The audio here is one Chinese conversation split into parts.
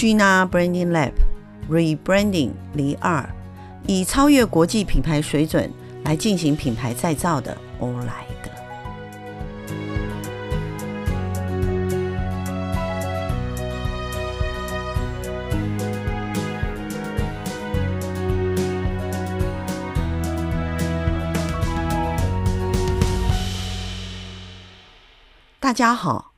Gina Branding Lab Rebranding 零二，以超越国际品牌水准来进行品牌再造的欧莱德。大家好，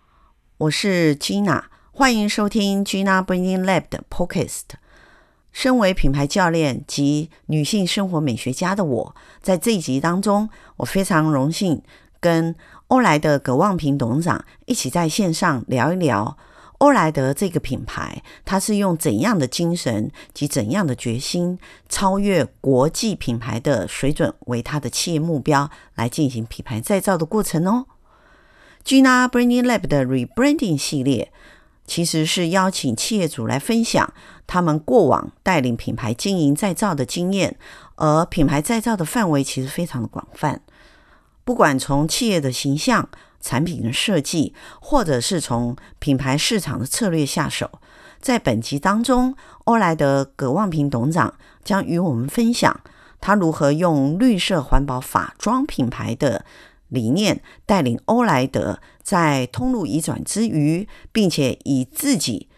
我是 Gina，欢迎收听 Gina Branding Lab 的 Podcast。身为品牌教练及女性生活美学家的我，在这一集当中，我非常荣幸跟欧莱德葛望平董事长一起在线上聊一聊欧莱德这个品牌，它是用怎样的精神及怎样的决心，超越国际品牌的水准为它的企业目标，来进行品牌再造的过程哦。Gina Branding Lab 的 Rebranding 系列，其实是邀请企业主来分享他们过往带领品牌经营再造的经验，而品牌再造的范围其实非常的广泛，不管从企业的形象、产品的设计，或者是从品牌市场的策略下手。在本集当中，欧莱德葛望平董事长将与我们分享他如何用绿色环保法装品牌的。理念带领欧莱德在通路移转之余，并且以自己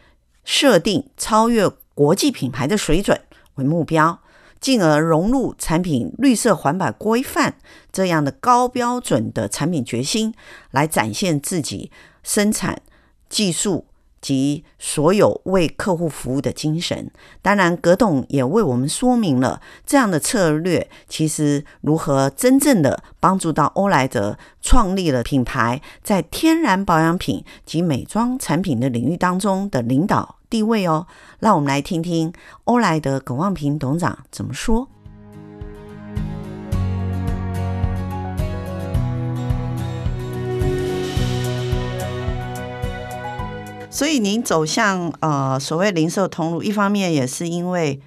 设定超越国际品牌的水准为目标，进而融入产品绿色环保规范这样的高标准的产品决心，来展现自己生产技术。及所有为客户服务的精神，当然，葛董也为我们说明了这样的策略其实如何真正的帮助到欧莱德创立了品牌在天然保养品及美妆产品的领域当中的领导地位哦。让我们来听听欧莱德葛望平董事长怎么说。所以您走向呃所谓零售通路，一方面也是因为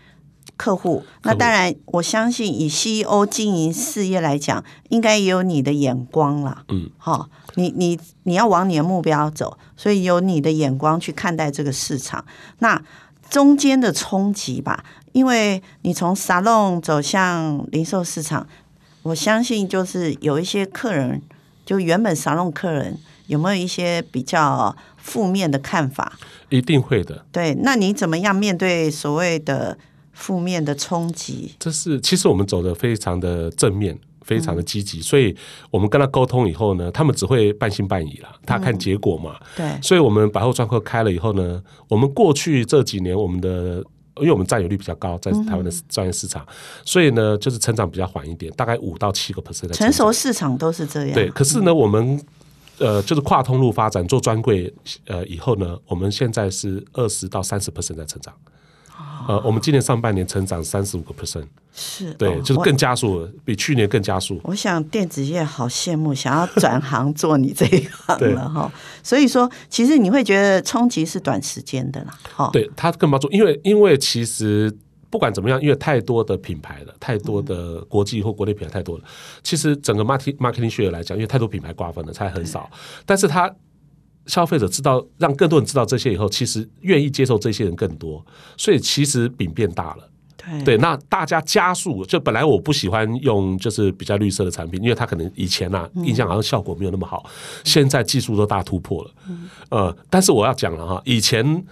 客户。那当然，我相信以 CEO 经营事业来讲，应该也有你的眼光了。嗯，好，你你你要往你的目标走，所以有你的眼光去看待这个市场。那中间的冲击吧，因为你从沙龙走向零售市场，我相信就是有一些客人，就原本沙龙客人有没有一些比较。负面的看法，一定会的。对，那你怎么样面对所谓的负面的冲击？这是其实我们走的非常的正面，非常的积极，嗯、所以我们跟他沟通以后呢，他们只会半信半疑啦，他看结果嘛。嗯、对，所以我们百货专柜开了以后呢，我们过去这几年我们的，因为我们占有率比较高，在台湾的专业市场，嗯、所以呢，就是成长比较缓一点，大概五到七个 percent 的成熟市场都是这样。对，可是呢，我们。呃，就是跨通路发展做专柜，呃，以后呢，我们现在是二十到三十 percent 在成长。呃，我们今年上半年成长三十五个 percent，是对，哦、就是更加速了，比去年更加速。我想电子业好羡慕，想要转行做你这一行了哈。所以说，其实你会觉得冲击是短时间的啦。哈，对，它更帮助，因为因为其实。不管怎么样，因为太多的品牌了，太多的国际或国内品牌太多了。其实整个 marketing marketing 学来讲，因为太多品牌瓜分了，才很少。但是他消费者知道，让更多人知道这些以后，其实愿意接受这些人更多，所以其实饼变大了。对，那大家加速，就本来我不喜欢用就是比较绿色的产品，因为它可能以前呐、啊、印象好像效果没有那么好，现在技术都大突破了。呃，但是我要讲了哈，以前。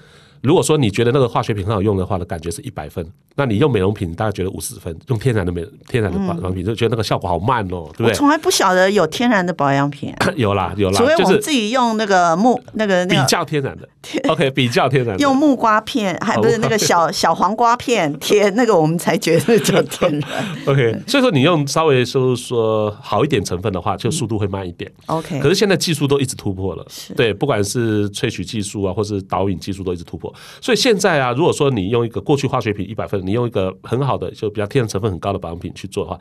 如果说你觉得那个化学品很好用的话，呢感觉是一百分。那你用美容品，大概觉得五十分。用天然的美天然的保养品，就觉得那个效果好慢哦，对不对？我从来不晓得有天然的保养品。有 啦有啦，所以我们自己用那个木那个那个比较天然的。OK，比较天然的。用木瓜片，还不是那个小小黄瓜片贴那个，我们才觉得叫天然。OK，所以说你用稍微就是说好一点成分的话，就速度会慢一点。OK，可是现在技术都一直突破了，对，不管是萃取技术啊，或是导引技术都一直突破，所以。现在啊，如果说你用一个过去化学品一百分，你用一个很好的就比较天然成分很高的保养品去做的话，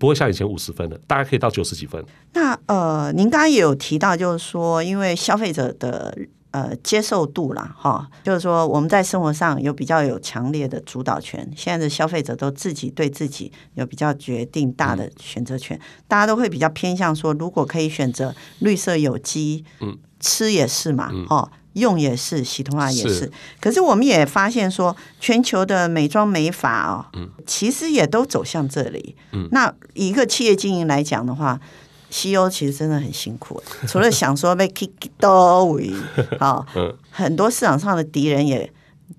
不会像以前五十分的，大概可以到九十几分。那呃，您刚刚也有提到，就是说，因为消费者的呃接受度啦，哈，就是说我们在生活上有比较有强烈的主导权。现在的消费者都自己对自己有比较决定大的选择权，嗯、大家都会比较偏向说，如果可以选择绿色有机，嗯。吃也是嘛，嗯、哦，用也是，洗头发也是，是。可是我们也发现说，全球的美妆美发哦，嗯、其实也都走向这里。嗯、那一个企业经营来讲的话，CEO 其实真的很辛苦，除了想说被 kick 到位，好，很多市场上的敌人也。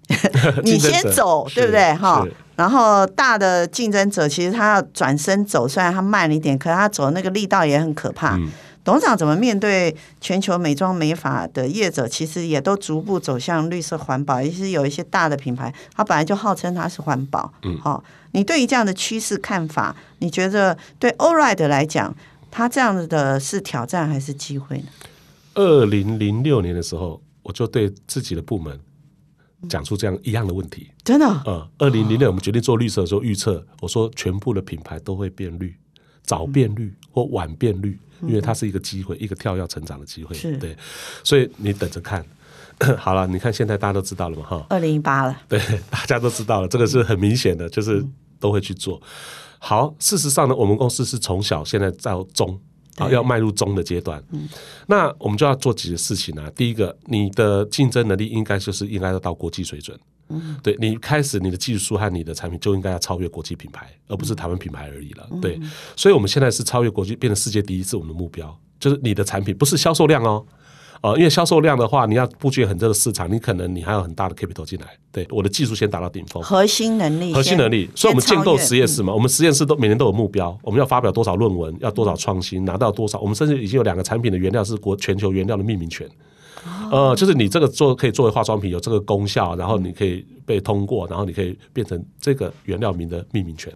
你先走，对不对？哈，然后大的竞争者其实他要转身走，虽然他慢了一点，可是他走的那个力道也很可怕。嗯、董事长怎么面对全球美妆美发的业者？其实也都逐步走向绿色环保，尤其是有一些大的品牌，它本来就号称它是环保。嗯，好，你对于这样的趋势看法，你觉得对 Allright 来讲，它这样子的是挑战还是机会呢？二零零六年的时候，我就对自己的部门。讲出这样一样的问题，真的。呃，二零零六我们决定做绿色的时候，预测我说全部的品牌都会变绿，早变绿或晚变绿，因为它是一个机会，一个跳跃成长的机会。对，所以你等着看。好了，你看现在大家都知道了嘛，哈，二零一八了，对，大家都知道了，这个是很明显的，就是都会去做。好，事实上呢，我们公司是从小现在到中。啊，要迈入中的阶段，嗯，那我们就要做几个事情啊。第一个，你的竞争能力应该就是应该要到国际水准，嗯，对，你开始你的技术和你的产品就应该要超越国际品牌，而不是台湾品牌而已了。对，所以我们现在是超越国际，变成世界第一，是我们的目标，就是你的产品不是销售量哦。哦，因为销售量的话，你要布局很多的市场，你可能你还有很大的 capital 进来。对，我的技术先达到顶峰，核心能力，核心能力。所以我们建构实验室嘛，嗯、我们实验室都每年都有目标，我们要发表多少论文，要多少创新，拿到多少。我们甚至已经有两个产品的原料是国全球原料的命名权。呃，就是你这个做可以作为化妆品，有这个功效，然后你可以被通过，然后你可以变成这个原料名的命名权。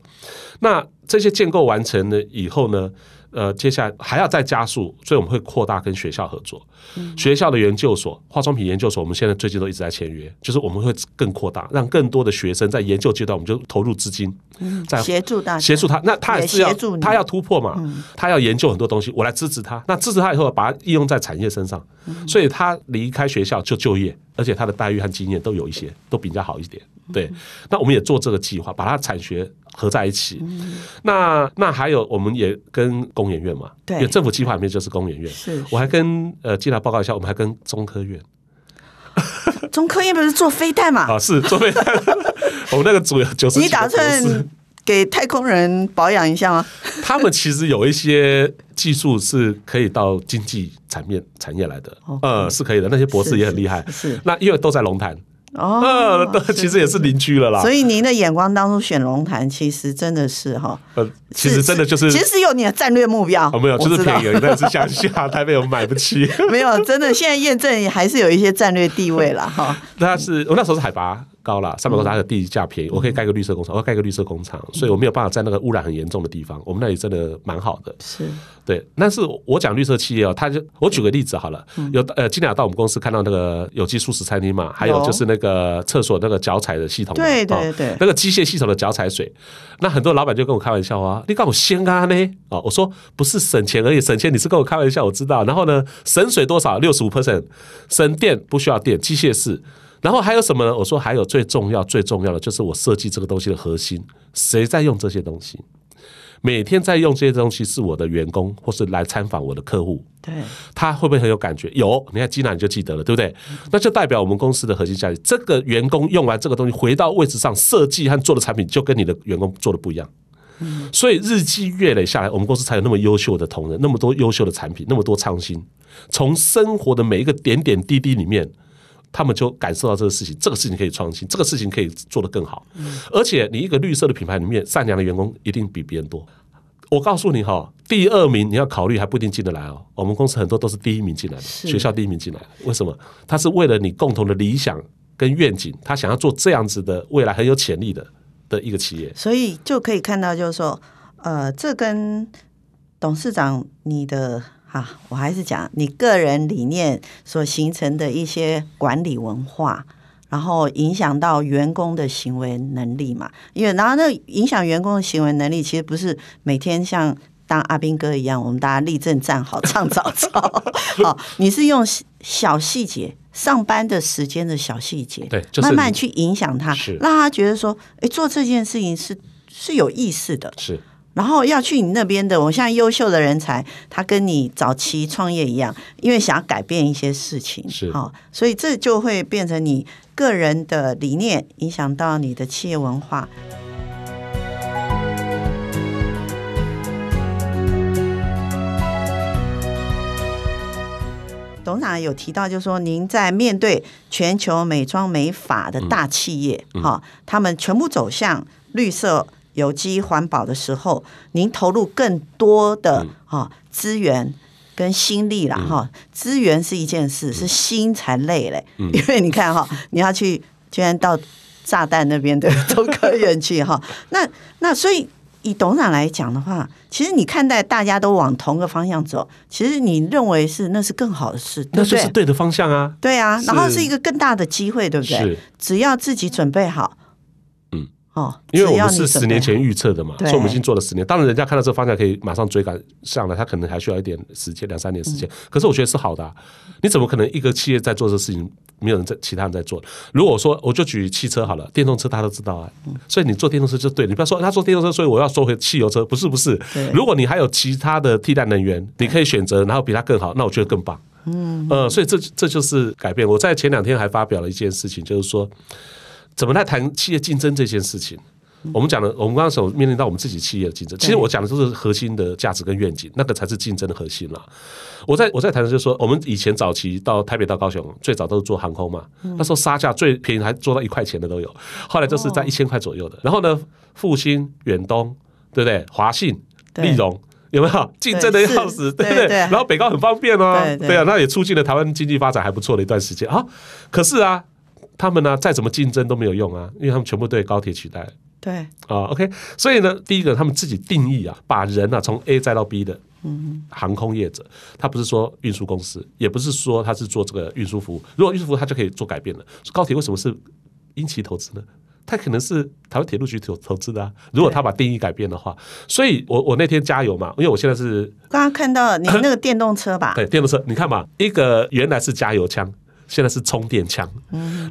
那这些建构完成了以后呢？呃，接下来还要再加速，所以我们会扩大跟学校合作。嗯、学校的研究所、化妆品研究所，我们现在最近都一直在签约，就是我们会更扩大，让更多的学生在研究阶段，我们就投入资金，在协助他，协助他。那他也是要他要突破嘛，嗯、他要研究很多东西，我来支持他。那支持他以后，把它应用在产业身上，嗯、所以他离开学校就就业，而且他的待遇和经验都有一些，都比较好一点。对，那我们也做这个计划，把它产学合在一起。嗯、那那还有，我们也跟工研院嘛，对，因为政府计划里面就是工研院。是，是，我还跟呃进来报告一下，我们还跟中科院。中科院不是做飞弹嘛？啊，是做飞弹。我们那个组有九十。你打算给太空人保养一下吗？他们其实有一些技术是可以到经济产业产业来的，哦、呃，是可以的。那些博士也很厉害。是，是，是，那因为都在龙潭。哦，对，其实也是邻居了啦。所以您的眼光当初选龙潭，其实真的是哈，呃，其实真的就是，其实是有你的战略目标。哦，没有，就是便宜但是乡下台北我们买不起。没有，真的现在验证还是有一些战略地位了哈。那是我那时候是海拔。高了，三百多它的地价便宜，我可以盖个绿色工厂，我要盖个绿色工厂，所以我没有办法在那个污染很严重的地方。我们那里真的蛮好的，是对。但是我讲绿色企业哦，他就我举个例子好了，有呃，今天到我们公司看到那个有机素食餐厅嘛，还有就是那个厕所那个脚踩的系统，对对对，那个机械系统的脚踩水，那很多老板就跟我开玩笑啊，你告我先啊呢？哦，我说不是省钱而已，省钱你是跟我开玩笑，我知道。然后呢，省水多少？六十五 percent，省电不需要电，机械式。然后还有什么呢？我说还有最重要、最重要的就是我设计这个东西的核心，谁在用这些东西？每天在用这些东西是我的员工，或是来参访我的客户。对，他会不会很有感觉？有，你看基娜你就记得了，对不对？那就代表我们公司的核心价值。这个员工用完这个东西回到位置上，设计和做的产品就跟你的员工做的不一样。嗯，所以日积月累下来，我们公司才有那么优秀的同仁，那么多优秀的产品，那么多创新，从生活的每一个点点滴滴里面。他们就感受到这个事情，这个事情可以创新，这个事情可以做得更好。而且，你一个绿色的品牌里面，善良的员工一定比别人多。我告诉你哈，第二名你要考虑还不一定进得来哦。我们公司很多都是第一名进来的，学校第一名进来的。为什么？他是为了你共同的理想跟愿景，他想要做这样子的未来很有潜力的的一个企业。所以就可以看到，就是说，呃，这跟董事长你的。啊，我还是讲你个人理念所形成的一些管理文化，然后影响到员工的行为能力嘛。因为然后那影响员工的行为能力，其实不是每天像当阿兵哥一样，我们大家立正站好唱早操。好，你是用小细节，上班的时间的小细节，对，慢慢去影响他，让他觉得说，哎，做这件事情是是有意思的，是。然后要去你那边的，我现在优秀的人才，他跟你早期创业一样，因为想要改变一些事情，是好，所以这就会变成你个人的理念影响到你的企业文化。董事长有提到，就是说您在面对全球美妆美发的大企业，哈、嗯，他们全部走向绿色、有机、环保的时候，您投入更多的哈资源跟心力了哈。资源是一件事，是心才累嘞，因为你看哈，你要去居然到炸弹那边的中科院去哈，那那所以。以董事长来讲的话，其实你看待大家都往同个方向走，其实你认为是那是更好的事？那就是对的方向啊。对啊，然后是一个更大的机会，对不对？只要自己准备好。嗯，哦，因为我们是十年前预测的嘛，所以我们已经做了十年。当然，人家看到这个方向可以马上追赶上来，他可能还需要一点时间，两三年时间。可是我觉得是好的啊。你怎么可能一个企业在做这个事情？没有人在，其他人在做。如果说我就举汽车好了，电动车大家都知道啊，所以你做电动车就对。你不要说他做电动车，所以我要收回汽油车，不是不是。如果你还有其他的替代能源，你可以选择，然后比它更好，那我觉得更棒。嗯呃，所以这这就是改变。我在前两天还发表了一件事情，就是说怎么来谈企业竞争这件事情。我们讲的，我们刚刚所面临到我们自己企业的竞争，其实我讲的都是核心的价值跟愿景，那个才是竞争的核心了。我在我在谈的就是说，我们以前早期到台北到高雄，最早都是做航空嘛，那时候杀价最便宜，还做到一块钱的都有，后来就是在一千块左右的。然后呢，复兴、远东，对不对？华信、丽荣，有没有竞争的要死，对不对？然后北高很方便哦，对啊，那也促进了台湾经济发展还不错的一段时间啊。可是啊，他们呢再怎么竞争都没有用啊，因为他们全部对高铁取代。对啊、哦，OK，所以呢，第一个他们自己定义啊，把人啊从 A 载到 B 的，航空业者，他不是说运输公司，也不是说他是做这个运输服务。如果运输服务，他就可以做改变了。高铁为什么是英奇投资呢？他可能是台湾铁路局投投资的啊。如果他把定义改变的话，所以我我那天加油嘛，因为我现在是刚刚看到你那个电动车吧？对，电动车，你看嘛，一个原来是加油枪。现在是充电枪，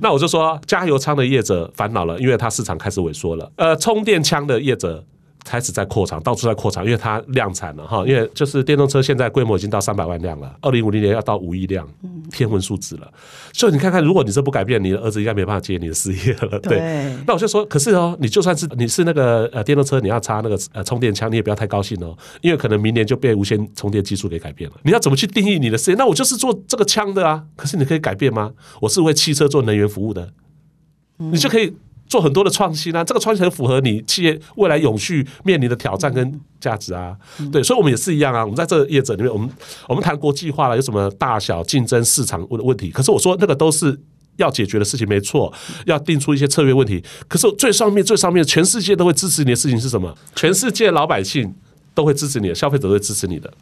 那我就说加油枪的业者烦恼了，因为它市场开始萎缩了。呃，充电枪的业者。开始在扩厂，到处在扩厂，因为它量产了哈。因为就是电动车现在规模已经到三百万辆了，二零五零年要到五亿辆，天文数字了。所以你看看，如果你这不改变，你的儿子应该没办法接你的事业了。对，那我就说，可是哦，你就算是你是那个呃电动车，你要插那个呃充电枪，你也不要太高兴哦，因为可能明年就被无线充电技术给改变了。你要怎么去定义你的事业？那我就是做这个枪的啊。可是你可以改变吗？我是为汽车做能源服务的，你就可以。做很多的创新啊，这个创新很符合你企业未来永续面临的挑战跟价值啊。对，所以我们也是一样啊。我们在这个业者里面，我们我们谈国际化了，有什么大小竞争市场问问题？可是我说那个都是要解决的事情，没错，要定出一些策略问题。可是最上面最上面，全世界都会支持你的事情是什么？全世界老百姓都会支持你的，消费者都会支持你的。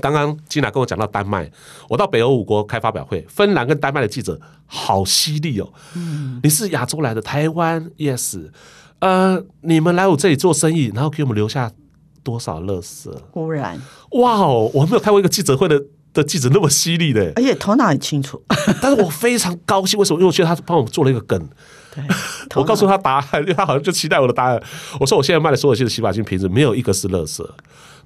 刚刚金娜跟我讲到丹麦，我到北欧五国开发表会，芬兰跟丹麦的记者好犀利哦。你是亚洲来的，台湾 yes，呃，你们来我这里做生意，然后给我们留下多少垃圾污染？哇哦，我还没有开过一个记者会的的记者那么犀利的，而且头脑很清楚。但是我非常高兴，为什么？因为我觉得他帮我们做了一个梗。对，我告诉他答案，因为他好像就期待我的答案。我说我现在卖的所有新的洗发精瓶子，没有一个是垃圾，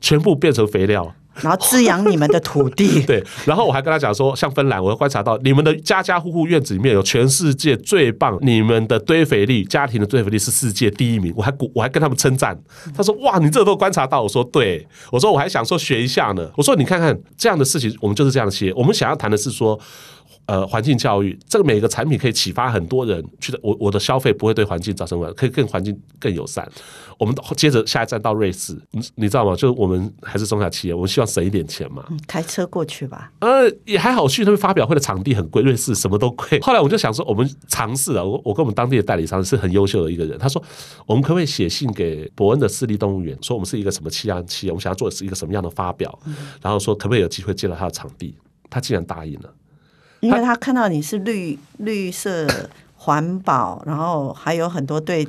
全部变成肥料。然后滋养你们的土地。对，然后我还跟他讲说，像芬兰，我观察到你们的家家户户院子里面有全世界最棒，你们的堆肥率，家庭的堆肥率是世界第一名。我还，我还跟他们称赞。他说：“哇，你这都观察到。”我说：“对。”我说：“我还想说学一下呢。”我说：“你看看这样的事情，我们就是这样的企业。我们想要谈的是说。”呃，环境教育，这个每个产品可以启发很多人去的。我我的消费不会对环境造成污染，可以更环境更友善。我们接着下一站到瑞士，你你知道吗？就是我们还是中小企业，我们希望省一点钱嘛。开车过去吧。呃，也还好，去那边发表会的场地很贵，瑞士什么都贵。后来我就想说，我们尝试了，我我跟我们当地的代理商是很优秀的一个人，他说，我们可不可以写信给伯恩的私立动物园，说我们是一个什么气象企业，我们想要做的是一个什么样的发表，然后说可不可以有机会借到他的场地，他竟然答应了。因为他看到你是绿绿色环保，然后还有很多对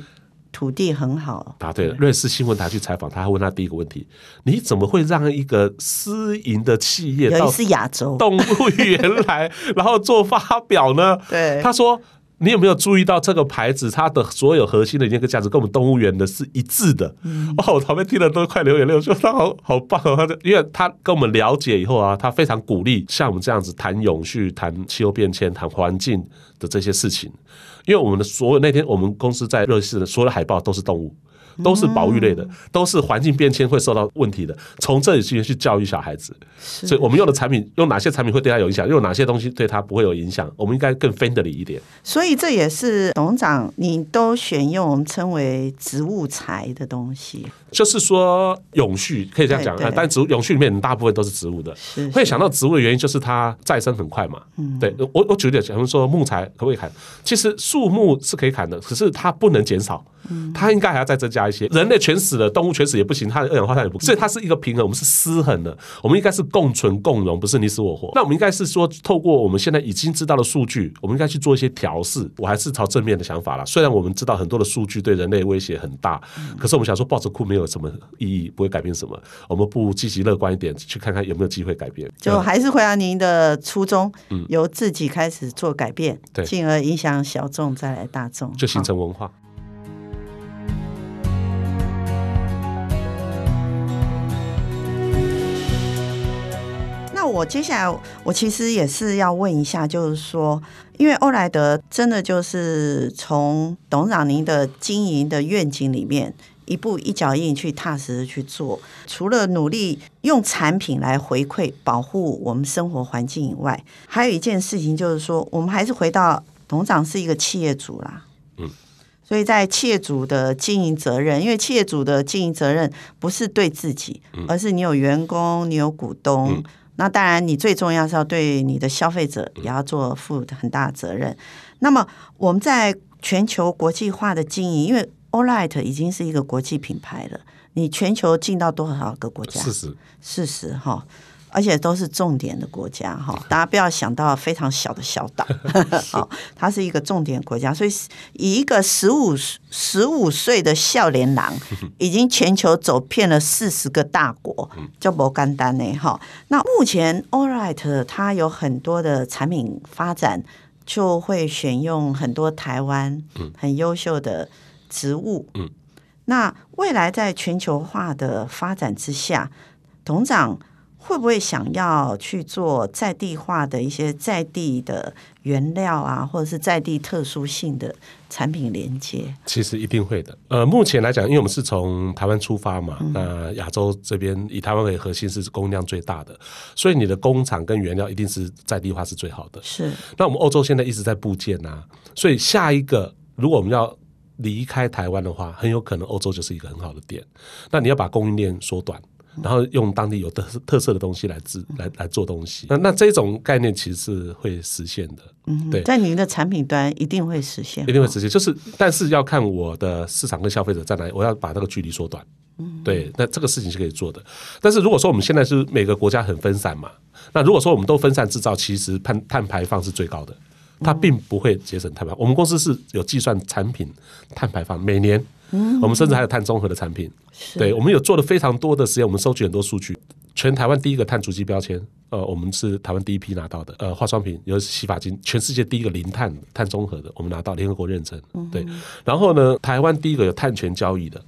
土地很好。答对了，瑞士新闻台去采访他，还问他第一个问题：你怎么会让一个私营的企业到亚洲动物园来，然后做发表呢？对，他说你有没有注意到这个牌子，它的所有核心的那个价值跟我们动物园的是一致的？嗯、哦，我旁边听了都快流眼泪，我说他好好棒哦！他因为他跟我们了解以后啊，他非常鼓励像我们这样子谈永续、谈气候变迁、谈环境的这些事情。因为我们的所有那天我们公司在热市的所有的海报都是动物。都是保育类的，都是环境变迁会受到问题的。从这里去去教育小孩子，所以我们用的产品，用哪些产品会对他有影响，用哪些东西对他不会有影响，我们应该更 friendly 一点。所以这也是董事长，你都选用我们称为植物材的东西。就是说永续可以这样讲，但植物永续里面大部分都是植物的。会想到植物的原因就是它再生很快嘛。对我我举例，假如说木材可不可以砍？其实树木是可以砍的，可是它不能减少，它应该还要再增加一些。人类全死了，动物全死也不行，它的二氧化碳也不，所以它是一个平衡，我们是失衡的。我们应该是共存共荣，不是你死我活。那我们应该是说，透过我们现在已经知道的数据，我们应该去做一些调试。我还是朝正面的想法啦。虽然我们知道很多的数据对人类威胁很大，可是我们想说，抱着哭没有什么意义，不会改变什么。我们不积极乐观一点，去看看有没有机会改变。就还是回答您的初衷，由自己开始做改变，对，进而影响小众，再来大众，就形成文化。我接下来，我其实也是要问一下，就是说，因为欧莱德真的就是从董事长您的经营的愿景里面，一步一脚印去踏实的去做，除了努力用产品来回馈保护我们生活环境以外，还有一件事情就是说，我们还是回到董事长是一个企业主啦，嗯，所以在企业主的经营责任，因为企业主的经营责任不是对自己，而是你有员工，你有股东。那当然，你最重要是要对你的消费者也要做负很大的责任。那么我们在全球国际化的经营，因为 Olight 已经是一个国际品牌了，你全球进到多少个国家？四十，四十哈。而且都是重点的国家哈，大家不要想到非常小的小岛，好，它是一个重点国家，所以以一个十五十五岁的少年郎，已经全球走遍了四十个大国，叫摩干丹呢哈。那目前 Alright 它有很多的产品发展，就会选用很多台湾很优秀的植物。那未来在全球化的发展之下，董事长。会不会想要去做在地化的一些在地的原料啊，或者是在地特殊性的产品连接？其实一定会的。呃，目前来讲，因为我们是从台湾出发嘛，嗯、那亚洲这边以台湾为核心是供应量最大的，所以你的工厂跟原料一定是在地化是最好的。是。那我们欧洲现在一直在部件啊，所以下一个如果我们要离开台湾的话，很有可能欧洲就是一个很好的点。那你要把供应链缩短。然后用当地有特特色的东西来制来来做东西，那那这种概念其实是会实现的。嗯，对，在您的产品端一定会实现，一定会实现。就是，但是要看我的市场跟消费者在哪里，我要把那个距离缩短。嗯，对，那这个事情是可以做的。但是如果说我们现在是每个国家很分散嘛，那如果说我们都分散制造，其实碳碳排放是最高的，它并不会节省碳排放。我们公司是有计算产品碳排放，每年。嗯，我们甚至还有碳中和的产品，对，我们有做了非常多的实验，我们收集很多数据。全台湾第一个碳足迹标签，呃，我们是台湾第一批拿到的。呃，化妆品尤其是洗发精，全世界第一个零碳碳中和的，我们拿到联合国认证。对，然后呢，台湾第一个有碳权交易的。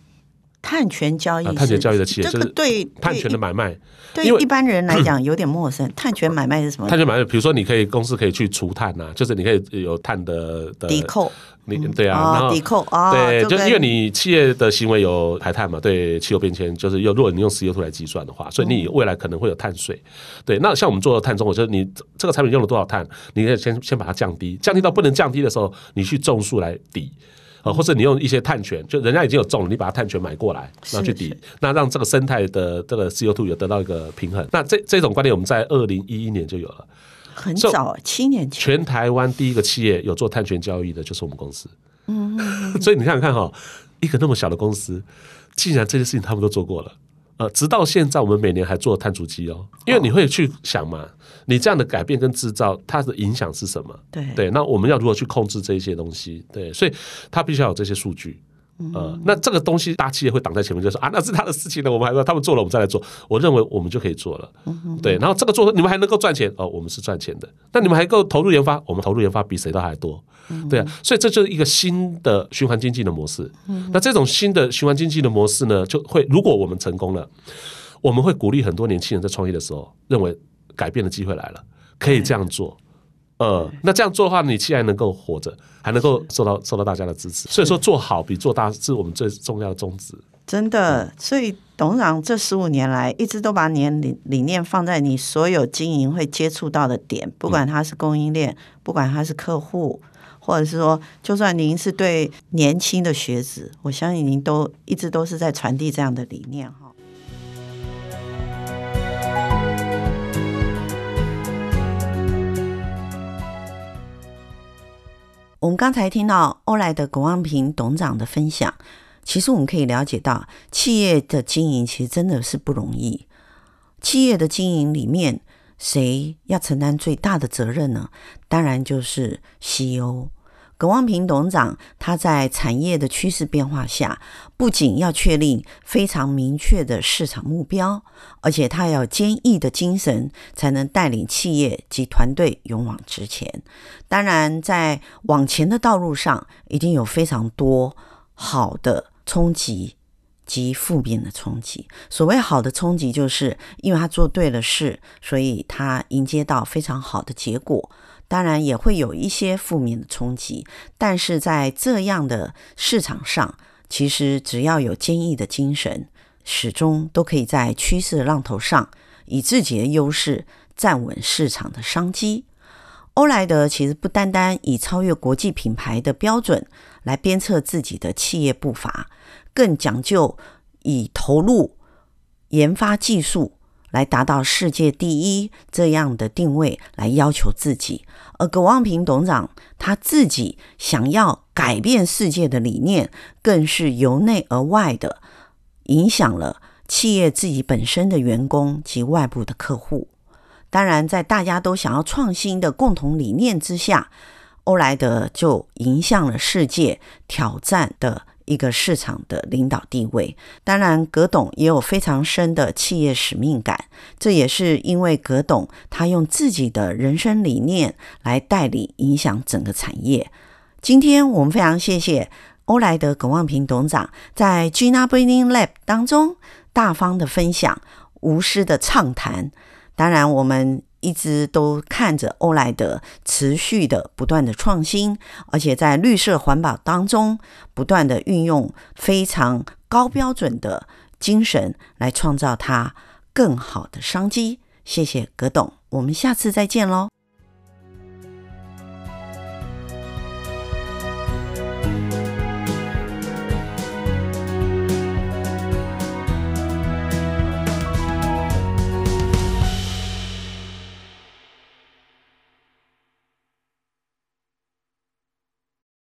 碳权交易，碳权交易的企业，这个对碳权的买卖，对一般人来 讲有点陌生。碳权买卖是什么？碳权买卖，比如说你可以公司可以去除碳呐，就是你可以有碳的的抵扣，你对啊，然后抵扣啊对，就因为你企业的行为有排碳嘛，对气候变迁，就是用如果你用石油图来计算的话，所以你未来可能会有碳税。对，那像我们做的碳中和，就是你这个产品用了多少碳，你可以先先把它降低，降低到不能降低的时候，你去种树来抵。或者你用一些碳权，就人家已经有种了，你把它碳权买过来，然后去抵，那让这个生态的这个 CO2 有得到一个平衡。那这这种观念，我们在二零一一年就有了，很早，七年前。全台湾第一个企业有做碳权交易的，就是我们公司。嗯，所以你看看哈，一个那么小的公司，竟然这些事情他们都做过了。呃，直到现在，我们每年还做碳足迹哦，因为你会去想嘛，你这样的改变跟制造，它的影响是什么？对对，那我们要如何去控制这些东西？对，所以它必须要有这些数据。呃，那这个东西大企业会挡在前面，就说啊，那是他的事情呢，我们还说他们做了，我们再来做。我认为我们就可以做了，对。然后这个做，你们还能够赚钱哦，我们是赚钱的。那你们还够投入研发，我们投入研发比谁都还多，对啊。所以这就是一个新的循环经济的模式。那这种新的循环经济的模式呢，就会如果我们成功了，我们会鼓励很多年轻人在创业的时候，认为改变的机会来了，可以这样做。呃，那这样做的话，你既然能够活着，还能够受到受到大家的支持，所以说做好比做大是我们最重要的宗旨。真的，所以董事长这十五年来一直都把你的理理念放在你所有经营会接触到的点，不管它是供应链，不管它是客户，或者是说，就算您是对年轻的学子，我相信您都一直都是在传递这样的理念哈。我们刚才听到欧莱德国望平董事长的分享，其实我们可以了解到，企业的经营其实真的是不容易。企业的经营里面，谁要承担最大的责任呢？当然就是 CEO。葛望平董事长，他在产业的趋势变化下，不仅要确立非常明确的市场目标，而且他要坚毅的精神，才能带领企业及团队勇往直前。当然，在往前的道路上，一定有非常多好的冲击及负面的冲击。所谓好的冲击，就是因为他做对了事，所以他迎接到非常好的结果。当然也会有一些负面的冲击，但是在这样的市场上，其实只要有坚毅的精神，始终都可以在趋势浪头上，以自己的优势站稳市场的商机。欧莱德其实不单单以超越国际品牌的标准来鞭策自己的企业步伐，更讲究以投入研发技术。来达到世界第一这样的定位来要求自己，而葛望平董事长他自己想要改变世界的理念，更是由内而外的影响了企业自己本身的员工及外部的客户。当然，在大家都想要创新的共同理念之下，欧莱德就迎向了世界挑战的。一个市场的领导地位，当然葛董也有非常深的企业使命感，这也是因为葛董他用自己的人生理念来带领影响整个产业。今天我们非常谢谢欧莱德葛望平董事长在 Gina Brinning Lab 当中大方的分享，无私的畅谈。当然我们。一直都看着欧莱德持续的不断的创新，而且在绿色环保当中不断的运用非常高标准的精神来创造它更好的商机。谢谢葛董，我们下次再见喽。